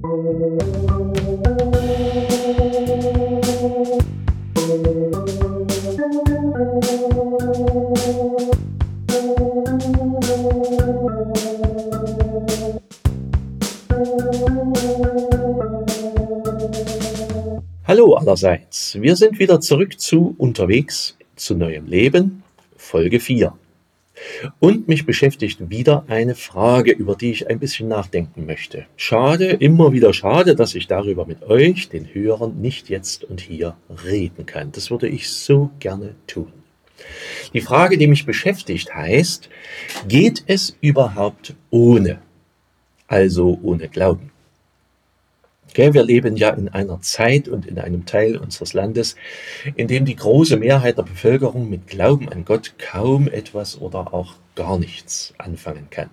Hallo allerseits, wir sind wieder zurück zu Unterwegs zu neuem Leben, Folge 4. Und mich beschäftigt wieder eine Frage, über die ich ein bisschen nachdenken möchte. Schade, immer wieder schade, dass ich darüber mit euch, den Hörern, nicht jetzt und hier reden kann. Das würde ich so gerne tun. Die Frage, die mich beschäftigt, heißt, geht es überhaupt ohne? Also ohne Glauben. Wir leben ja in einer Zeit und in einem Teil unseres Landes, in dem die große Mehrheit der Bevölkerung mit Glauben an Gott kaum etwas oder auch gar nichts anfangen kann.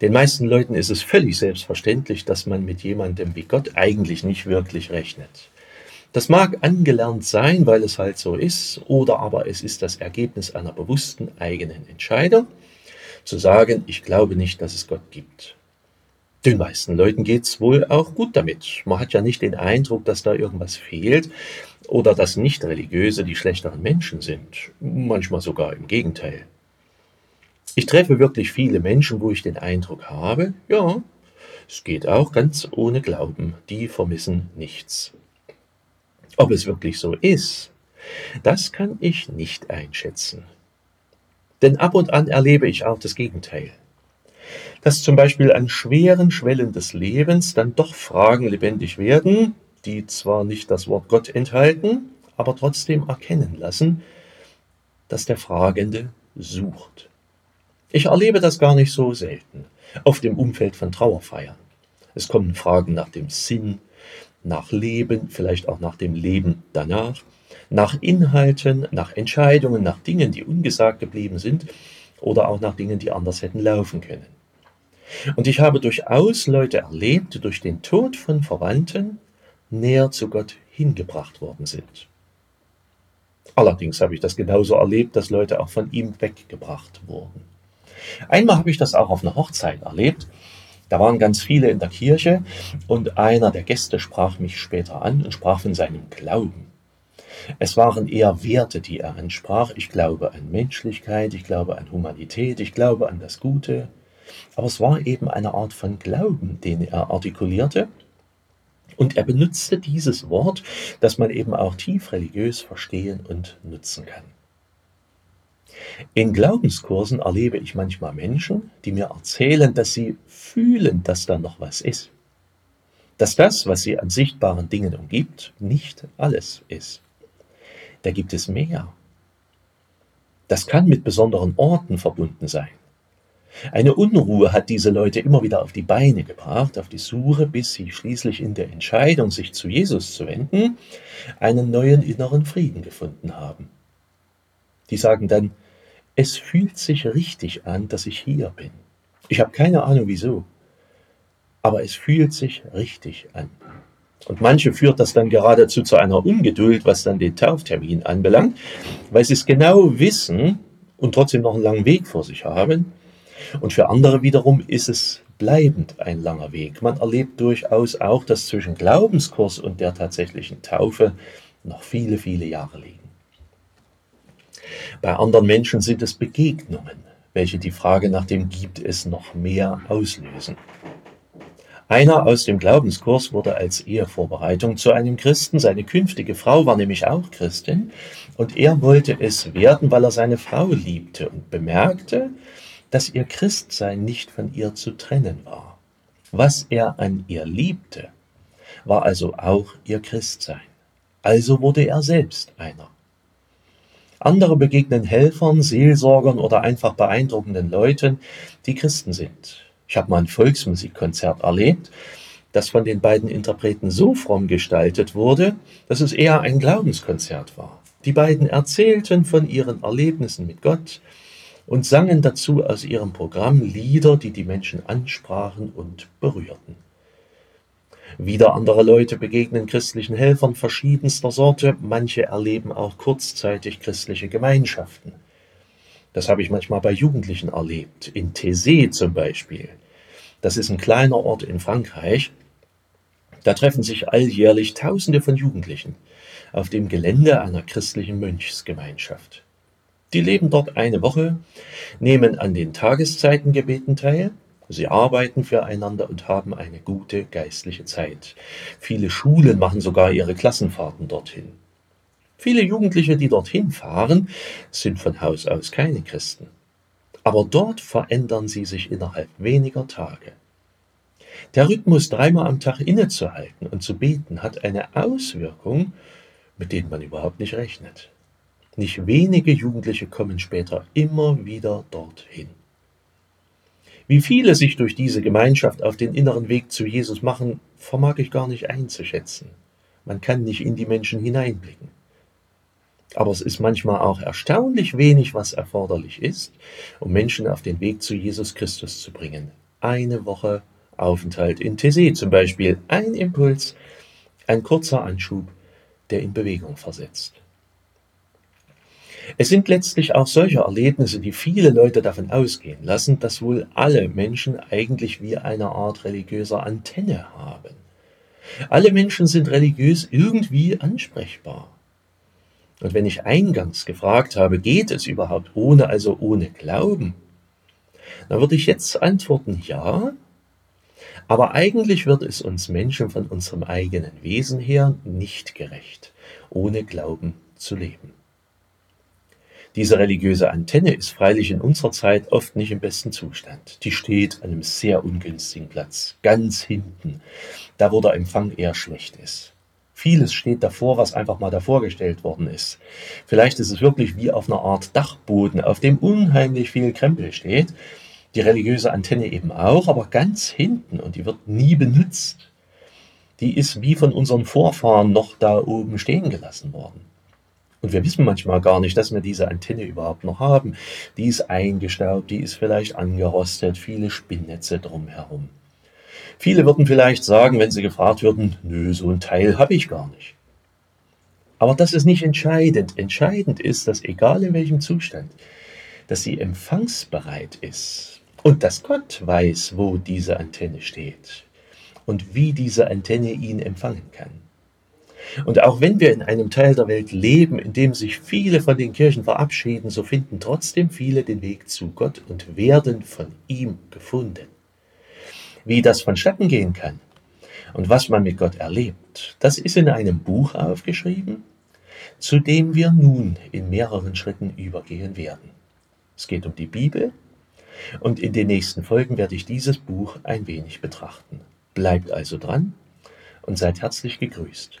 Den meisten Leuten ist es völlig selbstverständlich, dass man mit jemandem wie Gott eigentlich nicht wirklich rechnet. Das mag angelernt sein, weil es halt so ist, oder aber es ist das Ergebnis einer bewussten eigenen Entscheidung, zu sagen, ich glaube nicht, dass es Gott gibt. Den meisten Leuten geht's wohl auch gut damit. Man hat ja nicht den Eindruck, dass da irgendwas fehlt oder dass Nicht-Religiöse die schlechteren Menschen sind. Manchmal sogar im Gegenteil. Ich treffe wirklich viele Menschen, wo ich den Eindruck habe, ja, es geht auch ganz ohne Glauben. Die vermissen nichts. Ob es wirklich so ist, das kann ich nicht einschätzen. Denn ab und an erlebe ich auch das Gegenteil dass zum Beispiel an schweren Schwellen des Lebens dann doch Fragen lebendig werden, die zwar nicht das Wort Gott enthalten, aber trotzdem erkennen lassen, dass der Fragende sucht. Ich erlebe das gar nicht so selten auf dem Umfeld von Trauerfeiern. Es kommen Fragen nach dem Sinn, nach Leben, vielleicht auch nach dem Leben danach, nach Inhalten, nach Entscheidungen, nach Dingen, die ungesagt geblieben sind oder auch nach Dingen, die anders hätten laufen können. Und ich habe durchaus Leute erlebt, die durch den Tod von Verwandten näher zu Gott hingebracht worden sind. Allerdings habe ich das genauso erlebt, dass Leute auch von ihm weggebracht wurden. Einmal habe ich das auch auf einer Hochzeit erlebt. Da waren ganz viele in der Kirche und einer der Gäste sprach mich später an und sprach von seinem Glauben. Es waren eher Werte, die er ansprach. Ich glaube an Menschlichkeit, ich glaube an Humanität, ich glaube an das Gute, aber es war eben eine Art von Glauben, den er artikulierte. Und er benutzte dieses Wort, das man eben auch tief religiös verstehen und nutzen kann. In Glaubenskursen erlebe ich manchmal Menschen, die mir erzählen, dass sie fühlen, dass da noch was ist. Dass das, was sie an sichtbaren Dingen umgibt, nicht alles ist. Da gibt es mehr. Das kann mit besonderen Orten verbunden sein. Eine Unruhe hat diese Leute immer wieder auf die Beine gebracht, auf die Suche, bis sie schließlich in der Entscheidung, sich zu Jesus zu wenden, einen neuen inneren Frieden gefunden haben. Die sagen dann, es fühlt sich richtig an, dass ich hier bin. Ich habe keine Ahnung wieso, aber es fühlt sich richtig an. Und manche führt das dann geradezu zu einer Ungeduld, was dann den Tauftermin anbelangt, weil sie es genau wissen und trotzdem noch einen langen Weg vor sich haben und für andere wiederum ist es bleibend ein langer Weg. Man erlebt durchaus auch, dass zwischen Glaubenskurs und der tatsächlichen Taufe noch viele, viele Jahre liegen. Bei anderen Menschen sind es Begegnungen, welche die Frage nach dem gibt es noch mehr auslösen. Einer aus dem Glaubenskurs wurde als Ehevorbereitung zu einem Christen. Seine künftige Frau war nämlich auch Christin und er wollte es werden, weil er seine Frau liebte und bemerkte, dass ihr Christsein nicht von ihr zu trennen war. Was er an ihr liebte, war also auch ihr Christsein. Also wurde er selbst einer. Andere begegnen Helfern, Seelsorgern oder einfach beeindruckenden Leuten, die Christen sind. Ich habe mal ein Volksmusikkonzert erlebt, das von den beiden Interpreten so fromm gestaltet wurde, dass es eher ein Glaubenskonzert war. Die beiden erzählten von ihren Erlebnissen mit Gott, und sangen dazu aus ihrem Programm Lieder, die die Menschen ansprachen und berührten. Wieder andere Leute begegnen christlichen Helfern verschiedenster Sorte, manche erleben auch kurzzeitig christliche Gemeinschaften. Das habe ich manchmal bei Jugendlichen erlebt, in Thésée zum Beispiel. Das ist ein kleiner Ort in Frankreich. Da treffen sich alljährlich Tausende von Jugendlichen auf dem Gelände einer christlichen Mönchsgemeinschaft. Die leben dort eine Woche, nehmen an den Tageszeitengebeten teil, sie arbeiten füreinander und haben eine gute geistliche Zeit. Viele Schulen machen sogar ihre Klassenfahrten dorthin. Viele Jugendliche, die dorthin fahren, sind von Haus aus keine Christen. Aber dort verändern sie sich innerhalb weniger Tage. Der Rhythmus, dreimal am Tag innezuhalten und zu beten, hat eine Auswirkung, mit denen man überhaupt nicht rechnet. Nicht wenige Jugendliche kommen später immer wieder dorthin. Wie viele sich durch diese Gemeinschaft auf den inneren Weg zu Jesus machen, vermag ich gar nicht einzuschätzen. Man kann nicht in die Menschen hineinblicken. Aber es ist manchmal auch erstaunlich wenig, was erforderlich ist, um Menschen auf den Weg zu Jesus Christus zu bringen. Eine Woche Aufenthalt in Tessé zum Beispiel, ein Impuls, ein kurzer Anschub, der in Bewegung versetzt. Es sind letztlich auch solche Erlebnisse, die viele Leute davon ausgehen lassen, dass wohl alle Menschen eigentlich wie eine Art religiöser Antenne haben. Alle Menschen sind religiös irgendwie ansprechbar. Und wenn ich eingangs gefragt habe, geht es überhaupt ohne, also ohne Glauben, dann würde ich jetzt antworten, ja, aber eigentlich wird es uns Menschen von unserem eigenen Wesen her nicht gerecht, ohne Glauben zu leben. Diese religiöse Antenne ist freilich in unserer Zeit oft nicht im besten Zustand. Die steht an einem sehr ungünstigen Platz, ganz hinten, da wo der Empfang eher schlecht ist. Vieles steht davor, was einfach mal davor gestellt worden ist. Vielleicht ist es wirklich wie auf einer Art Dachboden, auf dem unheimlich viel Krempel steht. Die religiöse Antenne eben auch, aber ganz hinten und die wird nie benutzt. Die ist wie von unseren Vorfahren noch da oben stehen gelassen worden. Und wir wissen manchmal gar nicht, dass wir diese Antenne überhaupt noch haben. Die ist eingestaubt, die ist vielleicht angerostet, viele Spinnnetze drumherum. Viele würden vielleicht sagen, wenn sie gefragt würden, nö, so ein Teil habe ich gar nicht. Aber das ist nicht entscheidend. Entscheidend ist, dass egal in welchem Zustand, dass sie empfangsbereit ist und dass Gott weiß, wo diese Antenne steht und wie diese Antenne ihn empfangen kann. Und auch wenn wir in einem Teil der Welt leben, in dem sich viele von den Kirchen verabschieden, so finden trotzdem viele den Weg zu Gott und werden von ihm gefunden. Wie das vonstatten gehen kann und was man mit Gott erlebt, das ist in einem Buch aufgeschrieben, zu dem wir nun in mehreren Schritten übergehen werden. Es geht um die Bibel und in den nächsten Folgen werde ich dieses Buch ein wenig betrachten. Bleibt also dran und seid herzlich gegrüßt.